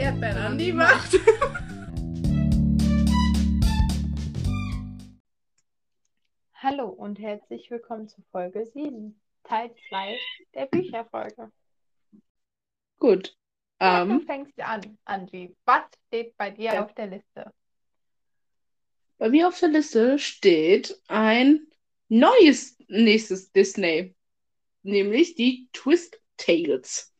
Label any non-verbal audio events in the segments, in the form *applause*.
Erdbeeren an die Macht. *laughs* Hallo und herzlich willkommen zu Folge 7, Teil 2 der Bücherfolge. Gut. Ja, du Ähm, fängst an, Angie. Was steht bei dir Ja. auf der Liste? bei mir auf der Liste steht ein neues nächstes Disney, nämlich die Twist Tales.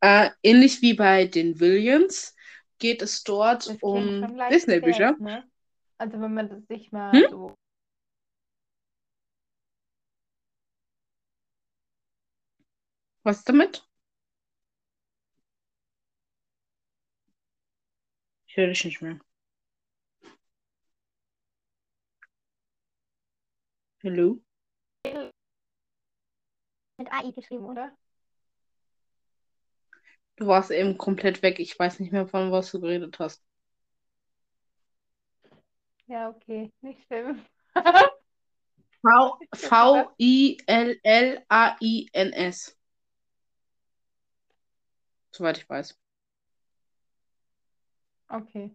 Äh, ähnlich wie bei den Williams geht es dort um Disney-Bücher. ne? Also wenn man das sich mal Hm? so. Was damit? Ich höre dich nicht mehr. Hallo? Mit AI geschrieben, oder? Du warst eben komplett weg. Ich weiß nicht mehr, von was du geredet hast. Ja, okay, nicht schlimm. V- V-I-L-L-A-I-N-S. *laughs* Soweit ich weiß. Okay.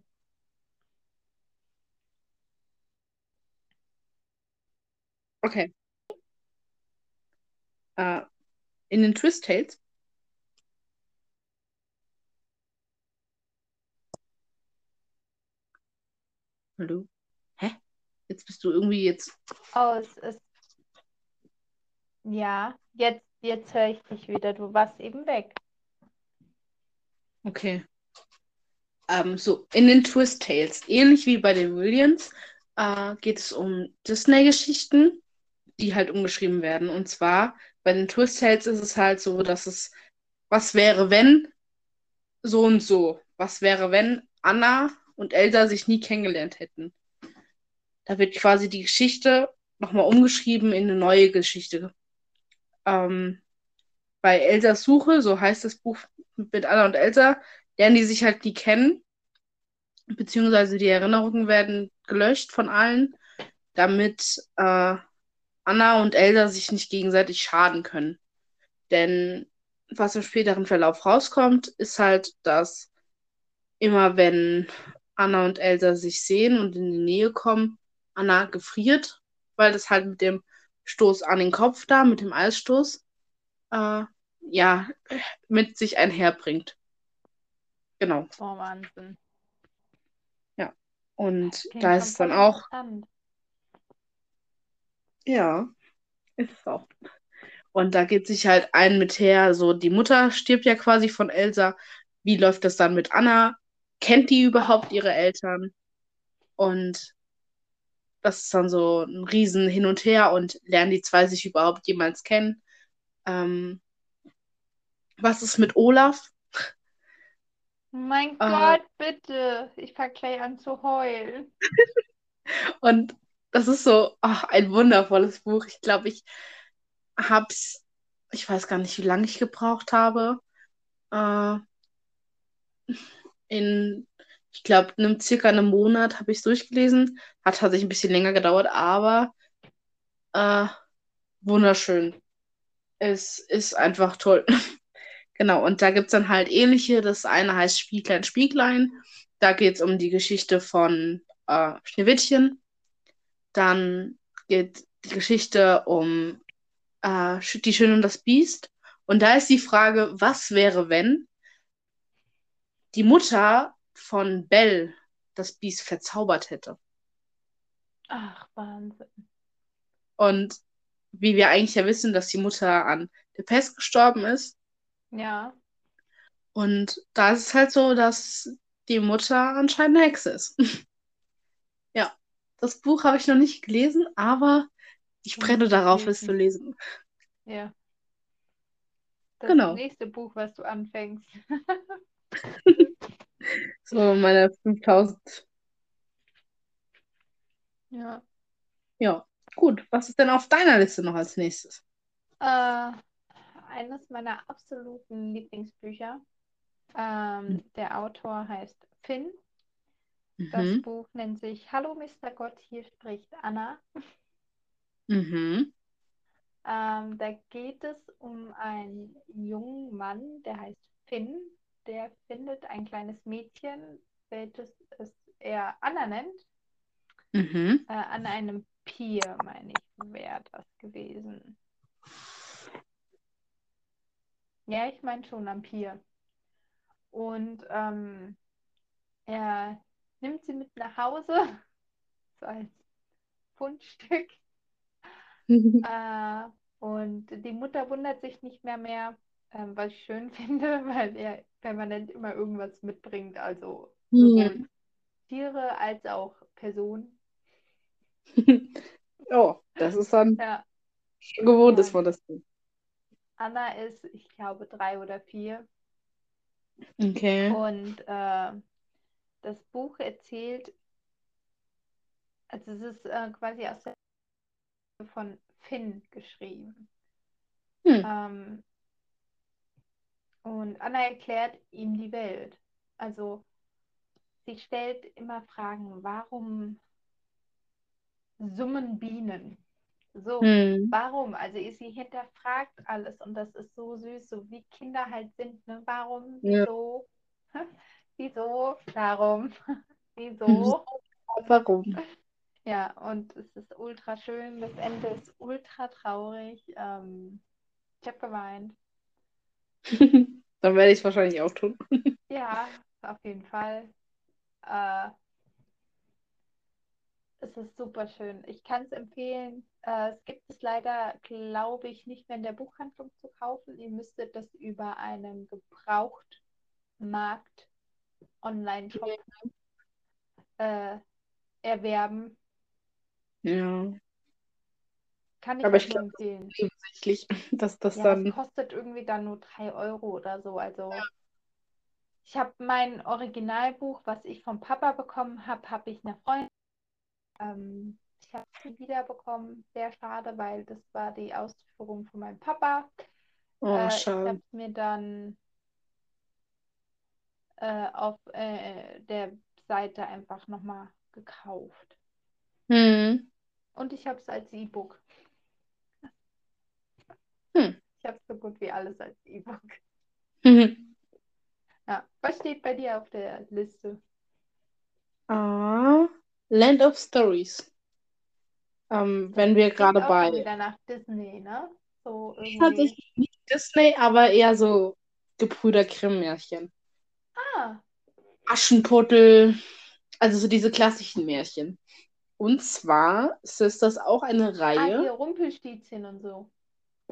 Okay. Äh, in den Twist Tales. Hallo? Hä? Jetzt bist du irgendwie jetzt. Oh, es ist. Ja, jetzt, jetzt höre ich dich wieder. Du warst eben weg. Okay. Ähm, so, in den Twist Tales, ähnlich wie bei den Williams, äh, geht es um Disney-Geschichten, die halt umgeschrieben werden. Und zwar bei den Twist Tales ist es halt so, dass es, was wäre, wenn so und so? Was wäre, wenn Anna und Elsa sich nie kennengelernt hätten? Da wird quasi die Geschichte nochmal umgeschrieben in eine neue Geschichte. Ähm, bei Elsas Suche, so heißt das Buch mit Anna und Elsa, lernen die sich halt nie kennen, beziehungsweise die Erinnerungen werden gelöscht von allen, damit äh, Anna und Elsa sich nicht gegenseitig schaden können. Denn was im späteren Verlauf rauskommt, ist halt, dass immer wenn Anna und Elsa sich sehen und in die Nähe kommen, Anna gefriert, weil das halt mit dem Stoß an den Kopf da, mit dem Eisstoß, äh, ja, mit sich einherbringt. Genau. Oh, Wahnsinn. Und Klingt da ist es dann auch, ja, ist es auch. Und da geht sich halt ein mit her, so die Mutter stirbt ja quasi von Elsa. Wie läuft das dann mit Anna? Kennt die überhaupt ihre Eltern? Und das ist dann so ein riesen Hin und Her und lernen die zwei sich überhaupt jemals kennen? Ähm, was ist mit Olaf? Mein Äh, Gott, bitte. Ich fange gleich an zu heulen. *laughs* Und das ist so ach, ein wundervolles Buch. Ich glaube, ich hab's, ich weiß gar nicht, wie lange ich gebraucht habe. Äh, in, ich glaube, einem circa einem Monat habe ich es durchgelesen. Hat tatsächlich ein bisschen länger gedauert, aber äh, wunderschön. Es ist einfach toll. *laughs* Genau, und da gibt es dann halt ähnliche. Das eine heißt Spieglein, Spieglein. Da geht es um die Geschichte von äh, Schneewittchen. Dann geht die Geschichte um äh, Die Schöne und das Biest. Und da ist die Frage, was wäre, wenn die Mutter von Belle das Biest verzaubert hätte? Ach, Wahnsinn. Und wie wir eigentlich ja wissen, dass die Mutter an der Pest gestorben ist. Ja. Und da ist es halt so, dass die Mutter anscheinend eine Hexe ist. *laughs* Ja, das Buch habe ich noch nicht gelesen, aber ich brenne darauf, es zu lesen. lesen. Ja. Das Genau. nächste Buch, was du anfängst. *laughs* *laughs* So, meine 5000. Ja. Ja, gut. Was ist denn auf deiner Liste noch als nächstes? Äh, eines meiner absoluten Lieblingsbücher. Ähm, der Autor heißt Finn. Das Mhm. Buch nennt sich Hallo Mr. Gott, hier spricht Anna. Mhm. Ähm, da geht es um einen jungen Mann, der heißt Finn. Der findet ein kleines Mädchen, welches es er Anna nennt, Mhm. äh, an einem Pier, meine ich, wäre das gewesen. Ja, ich meine schon am Pier. Und ähm, er nimmt sie mit nach Hause, *laughs* so als Fundstück. *laughs* Äh, und die Mutter wundert sich nicht mehr mehr, ähm, was ich schön *laughs* finde, weil er permanent immer irgendwas mitbringt, also Ja. Tiere als auch Personen. *laughs* Oh, das ist dann Ja, schon gewohnt, Und- man das. Anna ist, ich glaube, drei oder vier. Okay. Und äh, das Buch erzählt, also es ist äh, quasi aus der von Finn geschrieben. Hm. Ähm, und Anna erklärt ihm die Welt. Also sie stellt immer Fragen, warum summen Bienen? So, Hm. warum? Also sie hinterfragt alles und das ist so süß, so wie Kinder halt sind. Ne? Warum? Ja. Wieso? *laughs* Wieso? Darum? *laughs* Wieso? *laughs* Warum? Ja, und es ist ultra schön. Das Ende ist ultra traurig. Ähm, ich habe geweint. *laughs* Dann werde ich es wahrscheinlich auch tun. *laughs* Ja, auf jeden Fall. Äh, es ist super schön. Ich kann es empfehlen. Äh, es gibt es leider, glaube ich, nicht mehr in der Buchhandlung zu kaufen. Ihr müsstet das über einen Gebrauchtmarkt Online-Shop äh, erwerben. Ja. Kann ich Aber ich nur glaub, empfehlen. Nebensächlich, *laughs* dass das Ja, dann. es kostet irgendwie dann nur 3 Euro oder so. Also ich habe mein Originalbuch, was ich vom Papa bekommen habe, habe ich einer Freundin. Ähm, ich habe sie wiederbekommen. Sehr schade, weil das war die Ausführung von meinem Papa. Oh, Äh, ich habe es mir dann äh, auf äh, der Seite einfach nochmal gekauft. Hm. Und ich habe es als E-Book. Ich habe so gut wie alles als E-Book. Mhm. *laughs* Ja. Was steht bei dir auf der Liste? Ah, Land of Stories. Ähm, wenn wir gerade bei. wieder nach Disney, ne? So irgendwie. Tatsächlich nicht Disney, aber eher so Gebrüder Grimm-Märchen. Ah, Aschenputtel, also so diese klassischen Märchen. Und zwar ist das auch eine ah, Reihe, hier Rumpelstilzchen und so.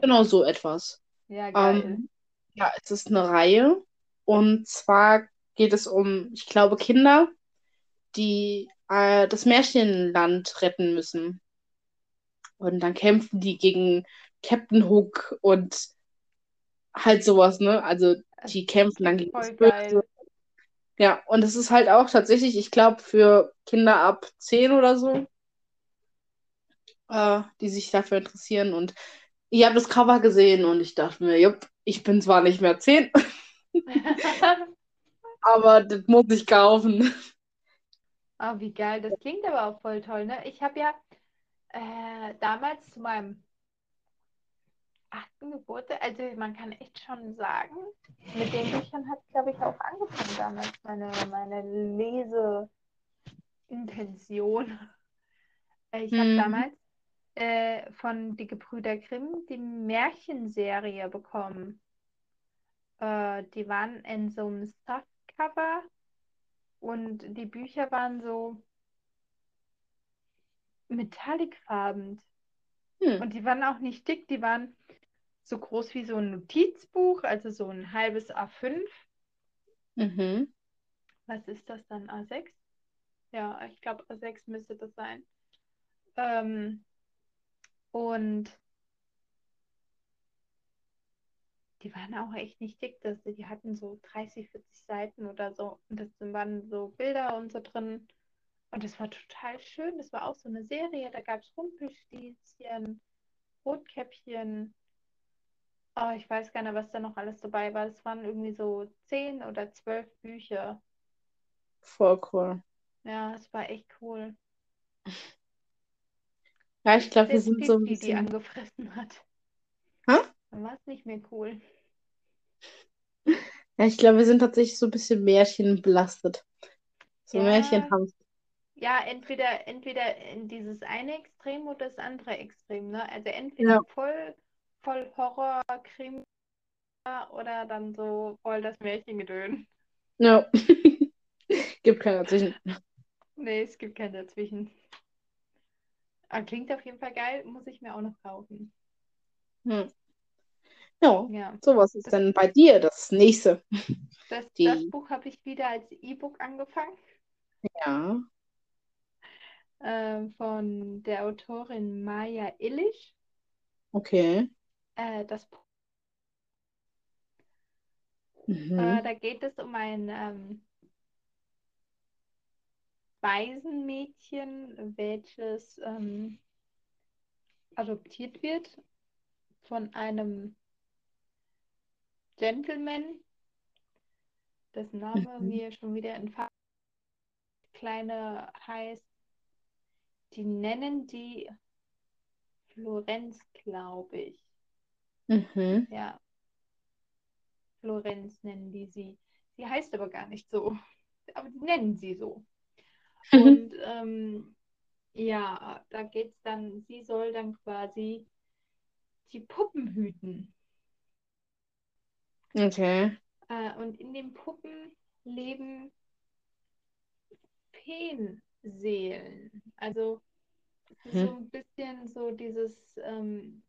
Genau so etwas. Ja, geil. Ähm, ja, es ist eine Reihe und zwar geht es um, ich glaube, Kinder, die äh, das Märchenland retten müssen. Und dann kämpfen die gegen Captain Hook und halt sowas, ne? Also die kämpfen dann gegen das Böse. geil. Ja, und es ist halt auch tatsächlich, ich glaube, für Kinder ab 10 oder so, äh, die sich dafür interessieren. Und ich habe das Cover gesehen und ich dachte mir, jupp, ich bin zwar nicht mehr 10, *laughs* aber das muss ich kaufen. Ah, wie geil. Das klingt aber auch voll toll, ne? Ich habe ja äh, damals zu meinem achten Geburtstag, also man kann echt schon sagen, mit den Büchern hat glaube ich, auch angefangen damals, meine, meine Leseintention. Ich habe Mhm. damals äh, von Die Gebrüder Grimm die Märchenserie bekommen. Äh, die waren in so einem Softcover und die Bücher waren so metallicfarben. Hm. Und die waren auch nicht dick, die waren so groß wie so ein Notizbuch, also so ein halbes A5. Mhm. Was ist das dann? A6? Ja, ich glaube A6 müsste das sein. Ähm, und die waren auch echt nicht dick. Das, die hatten so 30, 40 Seiten oder so. Und das waren so Bilder und so drin. Und das war total schön. Das war auch so eine Serie. Da gab es Rumpelstilzchen, Rotkäppchen. Oh, ich weiß gar nicht, was da noch alles dabei war. Das waren irgendwie so zehn oder zwölf Bücher. Voll cool. Ja, es war echt cool. *laughs* Ja, ich glaube, wir sind so ein die, die bisschen. angefressen hat. Hä? Dann war es nicht mehr cool. *laughs* Ja, ich glaube, wir sind tatsächlich so ein bisschen Märchen belastet. So Ja. Märchen haben Ja, entweder, entweder in dieses eine Extrem oder das andere Extrem, ne? Also entweder Ja. voll, voll Horror, Krimi oder dann so voll das Märchengedön. Ja. *laughs* Gibt keinen dazwischen. Nee, es gibt kein dazwischen. Aber klingt auf jeden Fall geil, muss ich mir auch noch kaufen. Hm. Ja, Ja. so was ist Das- denn bei dir das nächste? Das, Die- das Buch habe ich wieder als E-Book angefangen, Ja. äh, von der Autorin Maya Illich. Okay. Äh, das, Mhm. äh, da geht es um ein ähm, Waisenmädchen, welches ähm, adoptiert wird von einem Gentleman, dessen Name Mhm. mir schon wieder entfallen. Kleine heißt, die nennen die Florenz, glaube ich. Mhm. Ja. Florenz nennen die sie. Sie heißt aber gar nicht so. Aber die nennen sie so. Und ähm, ja, da geht es dann, sie soll dann quasi die Puppen hüten. Okay. Äh, und in den Puppen leben Feenseelen. Also Hm. so ein bisschen so dieses, ähm,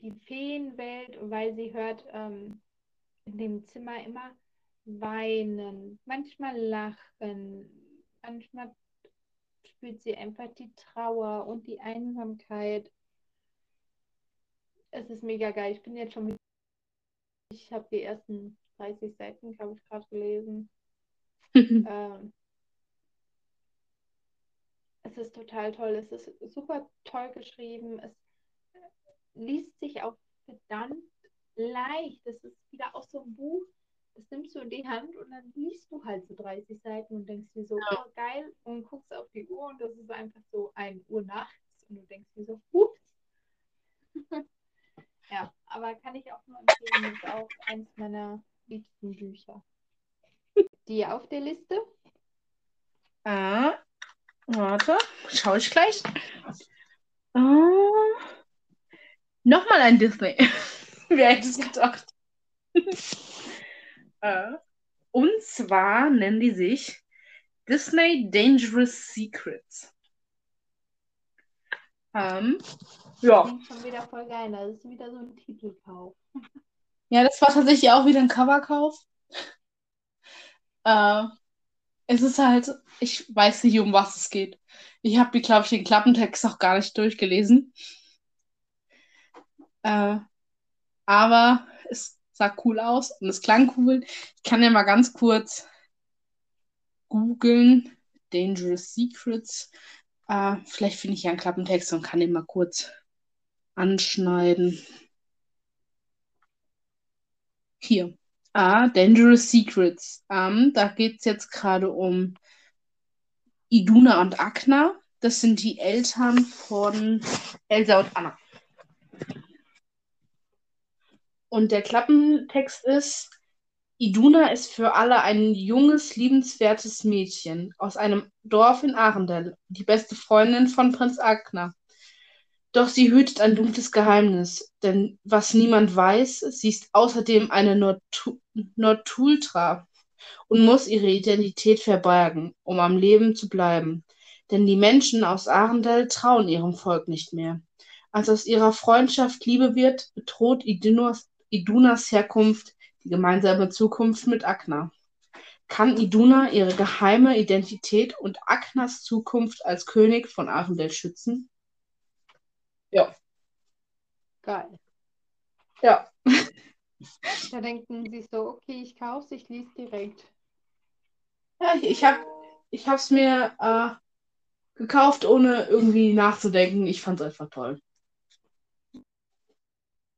die Feenwelt, weil sie hört ähm, in dem Zimmer immer weinen, manchmal lachen, manchmal spürt sie einfach die Trauer und die Einsamkeit. Es ist mega geil. Ich bin jetzt schon mit. Ich habe die ersten 30 Seiten, glaube ich, gerade gelesen. *laughs* Ähm, es ist total toll. Es ist super toll geschrieben. Es liest sich auch verdammt leicht. Das ist wieder auch so ein Buch, das nimmst du in die Hand und dann liest du halt so 30 Seiten und denkst dir so, oh geil, und guckst auf die Uhr und das ist einfach so 1 Uhr nachts und du denkst dir so, ups. *laughs* ja, aber kann ich auch nur empfehlen, ist auch eins meiner liebsten Bücher. Die auf der Liste? Ah, warte, schau ich gleich. Ah, nochmal ein Disney. *laughs* Wer hätte es gedacht? *laughs* äh, und zwar nennen die sich Disney Dangerous Secrets. Ähm, ja. Klingt schon wieder voll geil. Das ist wieder so ein Titelkauf. *laughs* Ja, das war tatsächlich auch wieder ein Coverkauf. Äh, es ist halt, ich weiß nicht, um was es geht. Ich habe, glaube ich, den Klappentext auch gar nicht durchgelesen. Äh, aber es sah cool aus und es klang cool. Ich kann ja mal ganz kurz googeln. Dangerous Secrets. Äh, vielleicht finde ich ja einen Klappentext und kann den mal kurz anschneiden. Hier. Ah, Dangerous Secrets. Ähm, da geht es jetzt gerade um Iduna und Agna. Das sind die Eltern von Elsa und Anna. Und der Klappentext ist, Iduna ist für alle ein junges, liebenswertes Mädchen aus einem Dorf in Arendelle, die beste Freundin von Prinz Agna. Doch sie hütet ein dunkles Geheimnis, denn was niemand weiß, sie ist außerdem eine Nortu Nortultra und muss ihre Identität verbergen, um am Leben zu bleiben. Denn die Menschen aus Arendelle trauen ihrem Volk nicht mehr. Als aus ihrer Freundschaft Liebe wird, bedroht Idunas, Idunas Herkunft die gemeinsame Zukunft mit Agna. Kann Iduna ihre geheime Identität und Agnas Zukunft als König von Arendelle schützen? Ja. Geil. Ja. *laughs* Da denken sie so, okay, ich kaufe ich lese direkt. Ja, ich, ich habe ich hab's mir äh, gekauft, ohne irgendwie nachzudenken. Ich fand's einfach toll.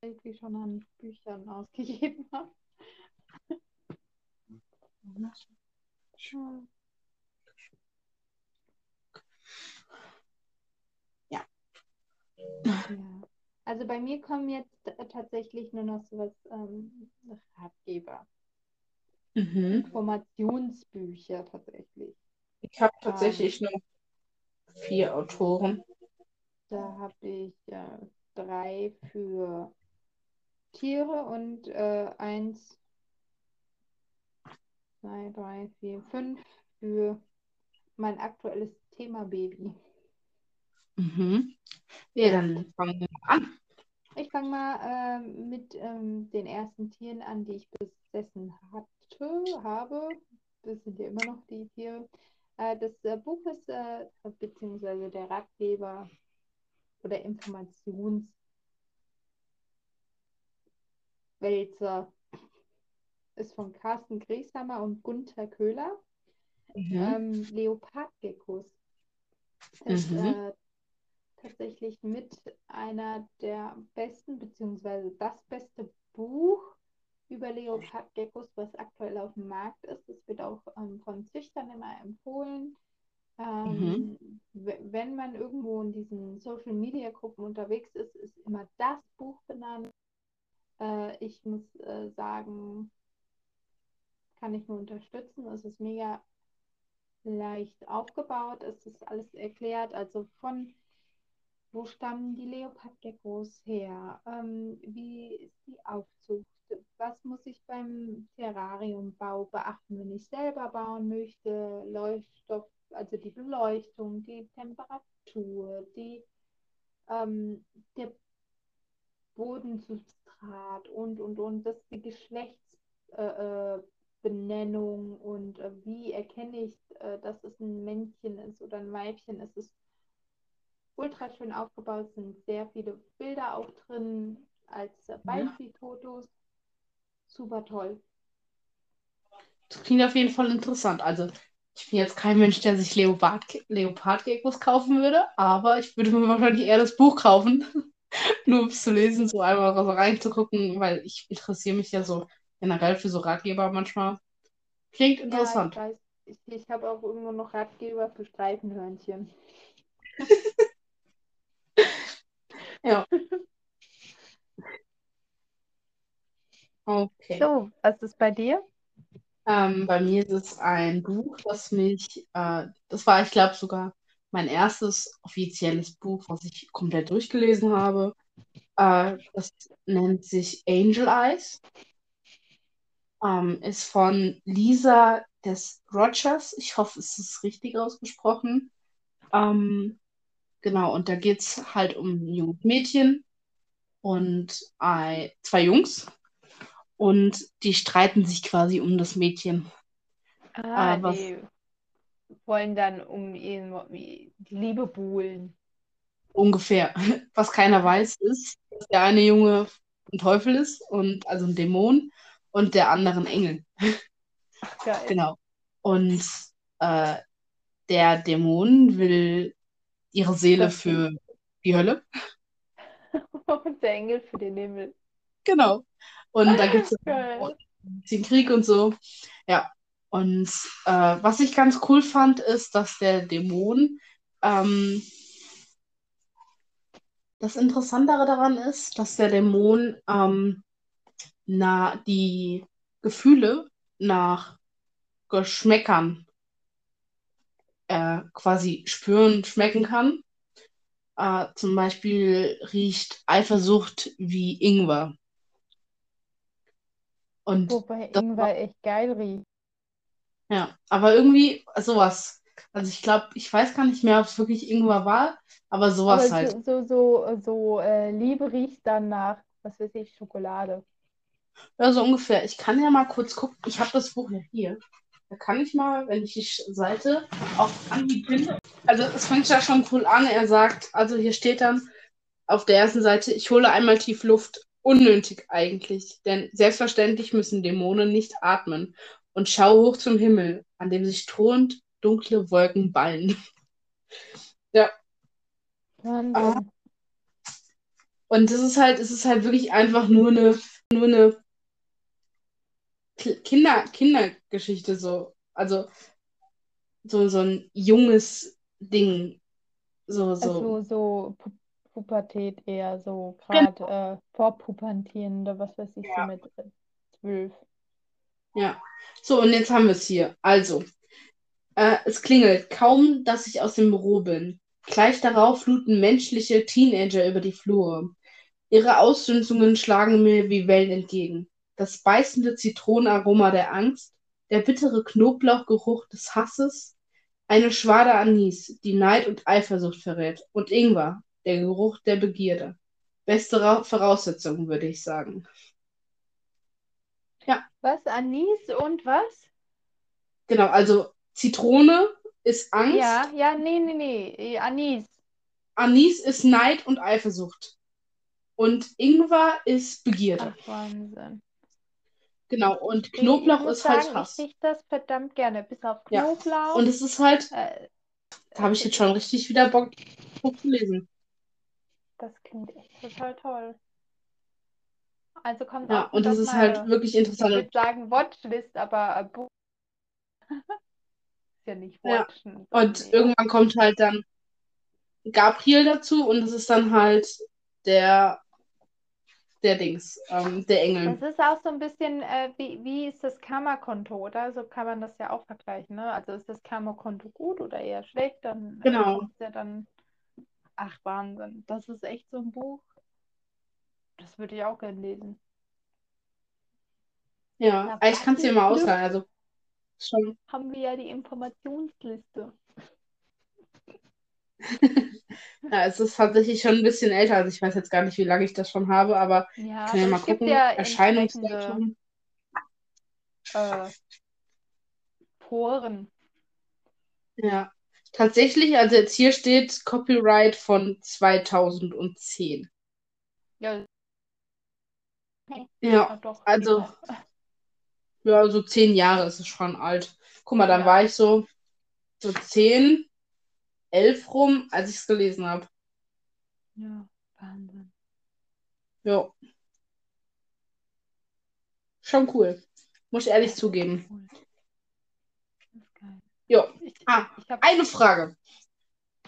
Irgendwie schon an Büchern ausgegeben habe. Ja. Ja. Also bei mir kommen jetzt tatsächlich nur noch sowas ähm, Ratgeber. Mhm. Informationsbücher tatsächlich. Ich habe tatsächlich nur vier Autoren. Da habe ich äh, drei für Tiere und äh, eins, zwei, drei, vier, fünf für mein aktuelles Thema Baby. Mhm. Ja, dann fangen wir mal an. Ich fange mal äh, mit ähm, den ersten Tieren an, die ich besessen hatte, habe. Das sind ja immer noch die Tiere. Äh, das äh, Buch ist, äh, beziehungsweise der Ratgeber oder Informationswälzer ist von Carsten Grieshammer und Gunther Köhler. Mhm. Ähm, Leopardgeckos ist Mhm. äh, tatsächlich mit einer der besten, beziehungsweise das beste Buch über Leopardgeckos, was aktuell auf dem Markt ist. Es wird auch ähm, von Züchtern immer empfohlen. Ähm, w- Wenn man irgendwo in diesen Social Media Gruppen unterwegs ist, ist immer das Buch benannt. Äh, ich muss äh, sagen, kann ich nur unterstützen. Es ist mega leicht aufgebaut. Es ist alles erklärt. Also von wo stammen die Leopardgeckos her? Ähm, wie ist die Aufzucht? Was muss ich beim Terrariumbau beachten, wenn ich selber bauen möchte? Leuchtstoff, also die Beleuchtung, die Temperatur, die, ähm, der Bodensubstrat und, und, und, das die Geschlechtsbenennung äh, Benennung und äh, wie erkenne ich, äh, dass es ein Männchen ist oder ein Weibchen. Es ist ultra schön aufgebaut, es sind sehr viele Bilder auch drin als äh, Beispielfotos. Super toll. Das klingt auf jeden Fall interessant. Also, ich bin jetzt kein Mensch, der sich Leopard Leopardgeckos kaufen würde, aber ich würde mir wahrscheinlich eher das Buch kaufen, *laughs* nur um es zu lesen, so einmal so reinzugucken, weil ich interessiere mich ja so generell für so Ratgeber manchmal. Klingt Ja, interessant. ich weiß. Ich, ich habe auch irgendwo noch Ratgeber für Streifenhörnchen. *laughs* Ja. Okay. So, was ist bei dir? Ähm, bei mir ist es ein Buch, das mich, äh, das war, ich glaube, sogar mein erstes offizielles Buch, was ich komplett durchgelesen habe. Äh, das nennt sich Angel Eyes. Ähm, ist von Lisa des Rogers. Ich hoffe, es ist richtig ausgesprochen. Ähm, genau, und da geht es halt um ein junges Mädchen und ein, zwei Jungs. Und die streiten sich quasi um das Mädchen. Ah, Äh, was- die wollen dann um ihn die Liebe buhlen. Ungefähr. *laughs* Was keiner weiß, ist, dass der eine Junge ein Teufel ist und also ein Dämon und der andere ein Engel. Geil. Genau. Und äh, der Dämon will ihre Seele für die Hölle. *laughs* Und der Engel für den Himmel. Genau. Und da gibt es bisschen *laughs* Krieg und so. Ja. Und äh, was ich ganz cool fand, ist, dass der Dämon ähm, das Interessantere daran ist, dass der Dämon ähm, na, die Gefühle nach Geschmäckern äh, quasi spüren, schmecken kann. Äh, zum Beispiel riecht Eifersucht wie Ingwer. Und Wobei Ingwer echt geil riecht. Ja, aber irgendwie sowas. Also ich glaube, ich weiß gar nicht mehr, ob es wirklich Ingwer war, aber sowas Aber halt. so, so, so, äh, Liebe riecht dann nach, was weiß ich, Schokolade. Ja, so ungefähr. Ich kann ja mal kurz gucken. Ich habe das Buch ja hier. Da kann ich mal, wenn ich die Seite auf Anhieb finde. Also es fängt ja schon cool an. Er sagt, also hier steht dann auf der ersten Seite, ich hole einmal tief Luft. Unnötig eigentlich, denn selbstverständlich müssen Dämonen nicht atmen. Und schau hoch zum Himmel, an dem sich drohend dunkle Wolken ballen. *laughs* Wahnsinn. Und das ist halt, es ist halt wirklich einfach nur eine, nur eine Kinder, Kindergeschichte so. Also so, so ein junges Ding. So, so. Also so Pu Pubertät eher so gerade äh, vorpubertierende, was weiß ich, so Ja. mit äh, zwölf. Ja. So, und jetzt haben wir es hier. Also, äh, es klingelt kaum, dass ich aus dem Büro bin. Gleich darauf fluten menschliche Teenager über die Flure. Ihre Ausdünstungen schlagen mir wie Wellen entgegen. Das beißende Zitronenaroma der Angst, der bittere Knoblauchgeruch des Hasses, eine Schwade Anis, die Neid und Eifersucht verrät, und Ingwer, der Geruch der Begierde. Beste Ra Voraussetzungen, würde ich sagen. Ja, Was? Anis und was? genau. Also Zitrone ist Angst, Ja, ja, nee, nee, nee. Anis. Anis ist Neid und Eifersucht. Und Ingwer ist Begierde. Ach, Wahnsinn. Genau. Und Ich, ich Knoblauch ist halt sagen, ich Hass. rieche das verdammt gerne. Bis auf Ja. Knoblauch. Und es ist halt, Äh, da habe ich jetzt schon richtig wieder Bock, Buch zu lesen. das klingt echt total toll. Also kommt Ja, und das ist halt wirklich ich interessant. würde sagen Watchlist, aber äh, Buch *laughs* ist ja nicht Ja. Watchen. Und sondern eher- irgendwann kommt halt dann Gabriel dazu und das ist dann halt der, der Dings, ähm, der Engel. Das ist auch so ein bisschen, äh, wie, wie ist das Karma-Konto, oder? So kann man das ja auch vergleichen, ne? Also ist das Karma-Konto gut oder eher schlecht? Dann äh, Genau. kommt ja dann, ach Wahnsinn, das ist echt so ein Buch. Das würde ich auch gerne lesen. Ja, Na, ich kann es dir mal ausleihen. Also schon. haben wir ja die Informationsliste. *laughs* Ja, es ist tatsächlich schon ein bisschen älter. Also ich weiß jetzt gar nicht, wie lange ich das schon habe, aber Ja, ich kann ja mal gucken. ja Erscheinungsdatum. äh, Foren. Ja. Tatsächlich, also jetzt hier steht Copyright von 2010. Ja, Ja, ah, doch, also *laughs* ja, so zehn Jahre ist es schon alt. Guck mal, dann Ja. war ich so, so zehn, elf rum, als ich es gelesen habe. Ja, Wahnsinn. Ja, schon cool. Muss ich ehrlich zugeben. Cool. Ja. Ah, eine Frage.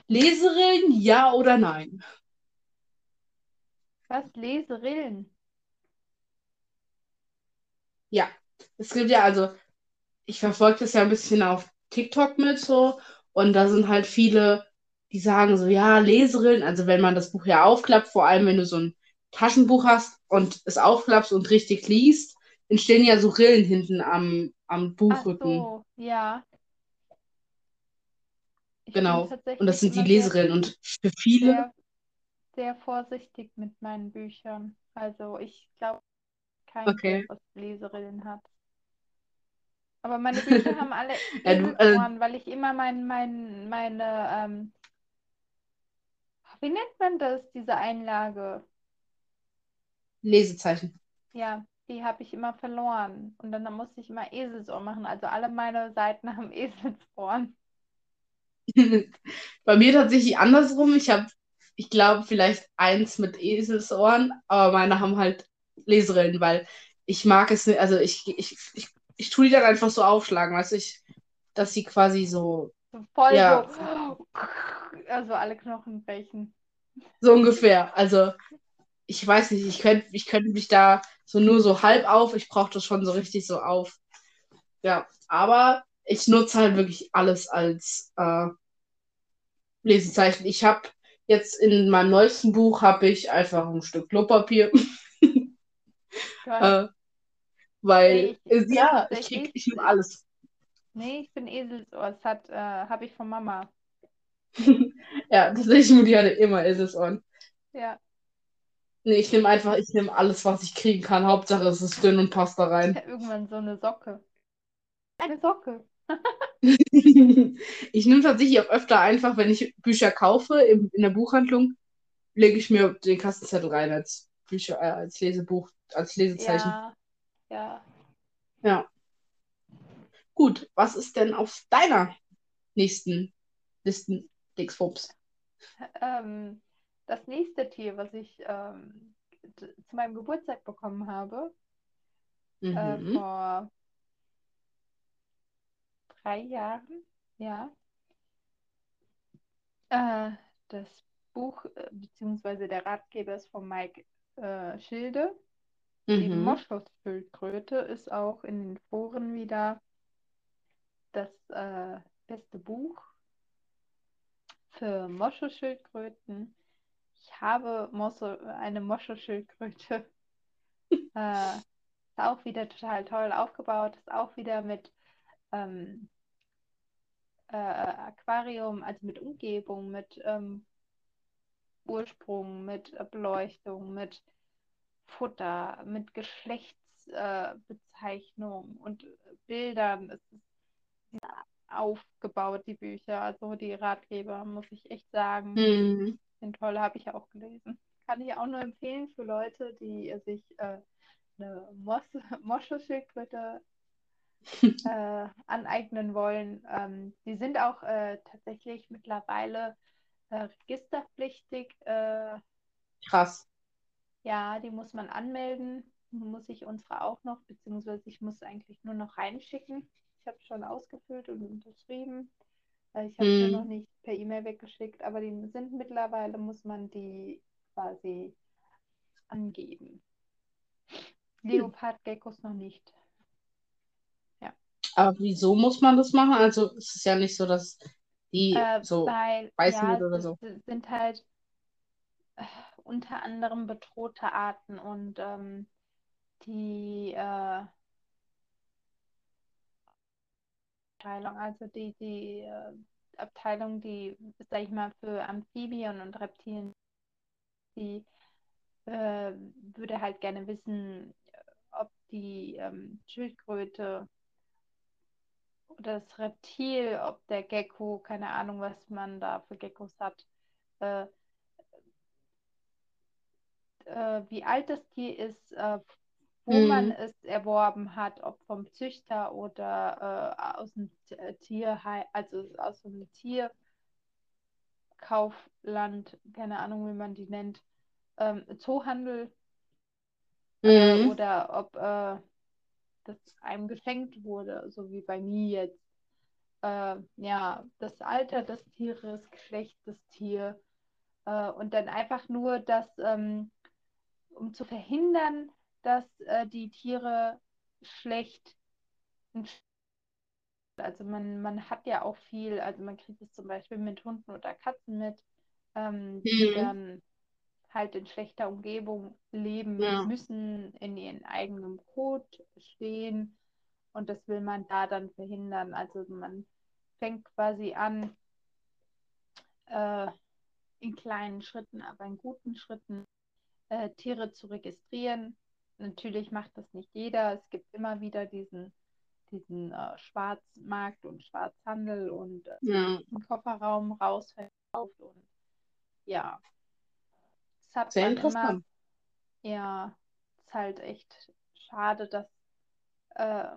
Leserin, ja oder nein? was? Leserillen. Ja. Es gibt ja, also, ich verfolge das ja ein bisschen auf TikTok mit so und da sind halt viele, die sagen so, ja, Leserin, also wenn man das Buch ja aufklappt, vor allem wenn du so ein Taschenbuch hast und es aufklappst und richtig liest, entstehen ja so Rillen hinten am, am Ach Buchrücken. so, ja. Ich Genau. Und das sind die Leserillen und für viele, sehr, sehr vorsichtig mit meinen Büchern. Also ich glaube kein okay. Buch, was Leserillen hat. Aber meine Bücher *laughs* haben alle Ja, du, äh, Eselsohren, weil ich immer mein, mein, meine, ähm, wie nennt man das, diese Einlage? Lesezeichen. Ja, die habe ich immer verloren. Und dann musste ich immer Eselsohren machen. Also alle meine Seiten *laughs* haben Eselsohren. *laughs* Bei mir tatsächlich andersrum. Ich habe, ich glaube, vielleicht eins mit Eselsohren, aber meine haben halt Leserillen, weil ich mag es nicht, also ich, ich, ich, ich tue die dann einfach so aufschlagen, weißt du, ich, dass sie quasi so, voll ja, so, also alle Knochen brechen. so ungefähr. Also ich weiß nicht, ich könnte ich könnte mich da so nur so halb auf, ich brauche das schon so richtig so auf. Ja, aber ich nutze halt wirklich alles als äh, Lesezeichen. Ich habe jetzt in meinem neuesten Buch habe ich einfach ein Stück Klopapier, *laughs* Geil. äh, weil Nee, ich, ja, ich krieg, ich nehme alles. nee, ich bin Eselsohr. Das hat, äh, habe ich von Mama. *laughs* Ja, tatsächlich, Mutti hatte immer Eselsohren. Ja, Nee, ich nehme einfach, ich nehme alles, was ich kriegen kann. Hauptsache es ist dünn und passt da rein. irgendwann so eine Socke. Eine Socke. *laughs* Ich nehme tatsächlich auch öfter einfach, wenn ich Bücher kaufe im, in der Buchhandlung, lege ich mir den Kassenzettel rein als Bücher, äh, als Lesebuch, als Lesezeichen. Ja, ja. Ja. Gut, was ist denn auf deiner nächsten Listen Dingsbums? Ähm, das nächste Tier, was ich ähm, zu meinem Geburtstag bekommen habe, äh, Mhm. vor drei Jahren, ja, äh, das Buch äh, beziehungsweise der Ratgeber ist von Mike äh, Schilde. Die Mhm. Moschusschildkröte ist auch in den Foren wieder das äh, beste Buch für Moschusschildkröten. Ich habe Mosso, eine Moschusschildkröte. *laughs* äh, ist auch wieder total toll aufgebaut. Ist auch wieder mit ähm, äh, Aquarium, also mit Umgebung, mit ähm, Ursprung, mit Beleuchtung, mit Futter, mit Geschlechtsbezeichnung äh, und Bildern. Es ist aufgebaut, die Bücher, also die Ratgeber, muss ich echt sagen. Mhm. Sind toll, habe ich auch gelesen. Kann ich auch nur empfehlen für Leute, die sich äh, eine Mos *laughs* Moschelschildkröte *laughs* äh, aneignen wollen. Ähm, die sind auch äh, tatsächlich mittlerweile äh, registerpflichtig. Äh, Krass. Ja, die muss man anmelden. Muss ich unsere auch noch, beziehungsweise ich muss eigentlich nur noch reinschicken. Ich habe schon ausgefüllt und unterschrieben. Äh, Ich habe es nur noch nicht per E-Mail weggeschickt, aber die sind mittlerweile, muss man die quasi angeben. Leopardgeckos noch nicht. Aber wieso muss man das machen? Also es ist ja nicht so, dass die Äh, so weil, beißen ja, oder so. sind halt unter anderem bedrohte Arten und ähm, die äh, Abteilung, also die, die äh, Abteilung, die, sag ich mal, für Amphibien und Reptilien, die äh, würde halt gerne wissen, ob die ähm, Schildkröte oder das Reptil, ob der Gecko, keine Ahnung, was man da für Geckos hat, äh, äh, wie alt das Tier ist, äh, wo Mhm. man es erworben hat, ob vom Züchter oder äh, aus dem äh, Tierheim, also aus dem Tierkaufland, keine Ahnung, wie man die nennt, ähm, Zoohandel äh, Mhm. oder ob äh, das einem geschenkt wurde, so wie bei mir jetzt. Ja, das Alter des Tieres, Geschlecht des Tiers äh, und dann einfach nur das, ähm, um zu verhindern, dass äh, die Tiere schlecht also man, man hat ja auch viel, also man kriegt es zum Beispiel mit Hunden oder Katzen mit, ähm, die Mhm. dann halt in schlechter Umgebung leben Ja. müssen, in ihrem eigenen Kot stehen und das will man da dann verhindern. Also man fängt quasi an, äh, in kleinen Schritten, aber in guten Schritten äh, Tiere zu registrieren. Natürlich macht das nicht jeder. Es gibt immer wieder diesen, diesen äh, Schwarzmarkt und Schwarzhandel und äh, Ja. im Kofferraum rausverkauft und ja, das hat Sehr man immer, interessant. ja, ist halt echt schade, dass äh,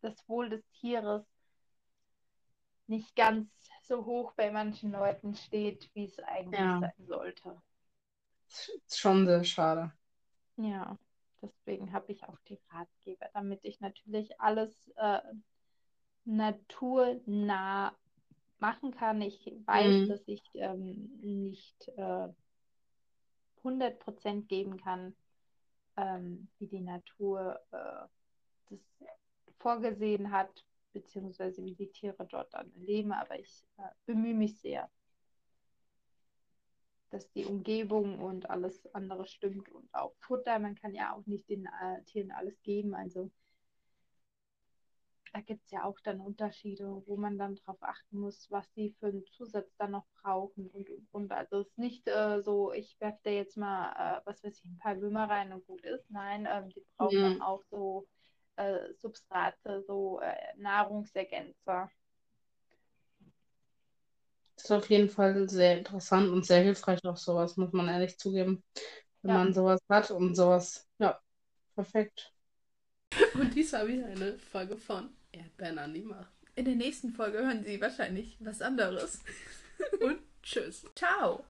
das Wohl des Tieres nicht ganz so hoch bei manchen Leuten steht, wie es eigentlich Ja. sein sollte. Schon sehr schade. Ja, deswegen habe ich auch die Ratgeber, damit ich natürlich alles äh, naturnah machen kann. Ich weiß, Mhm. dass ich ähm, nicht äh, 100% geben kann, ähm, wie die Natur äh, das vorgesehen hat, beziehungsweise wie die Tiere dort dann leben, aber ich äh, bemühe mich sehr, dass die Umgebung und alles andere stimmt und auch Futter. Man kann ja auch nicht den äh, Tieren alles geben, also da gibt es ja auch dann Unterschiede, wo man dann darauf achten muss, was sie für einen Zusatz dann noch brauchen und und und. Also es ist nicht äh, so, ich werfe da jetzt mal, äh, was weiß ich, ein paar Würmer rein und gut ist. Nein, ähm, die brauchen dann Ja. auch so äh, Substrate, so äh, Nahrungsergänzer. Ist auf jeden Fall sehr interessant und sehr hilfreich auch sowas, muss man ehrlich zugeben. Wenn Ja. man sowas hat und sowas. Ja, perfekt. *laughs* Und dies war wieder eine Folge von Erdbeeren an die Macht. In der nächsten Folge hören Sie wahrscheinlich was anderes. Und tschüss. Ciao.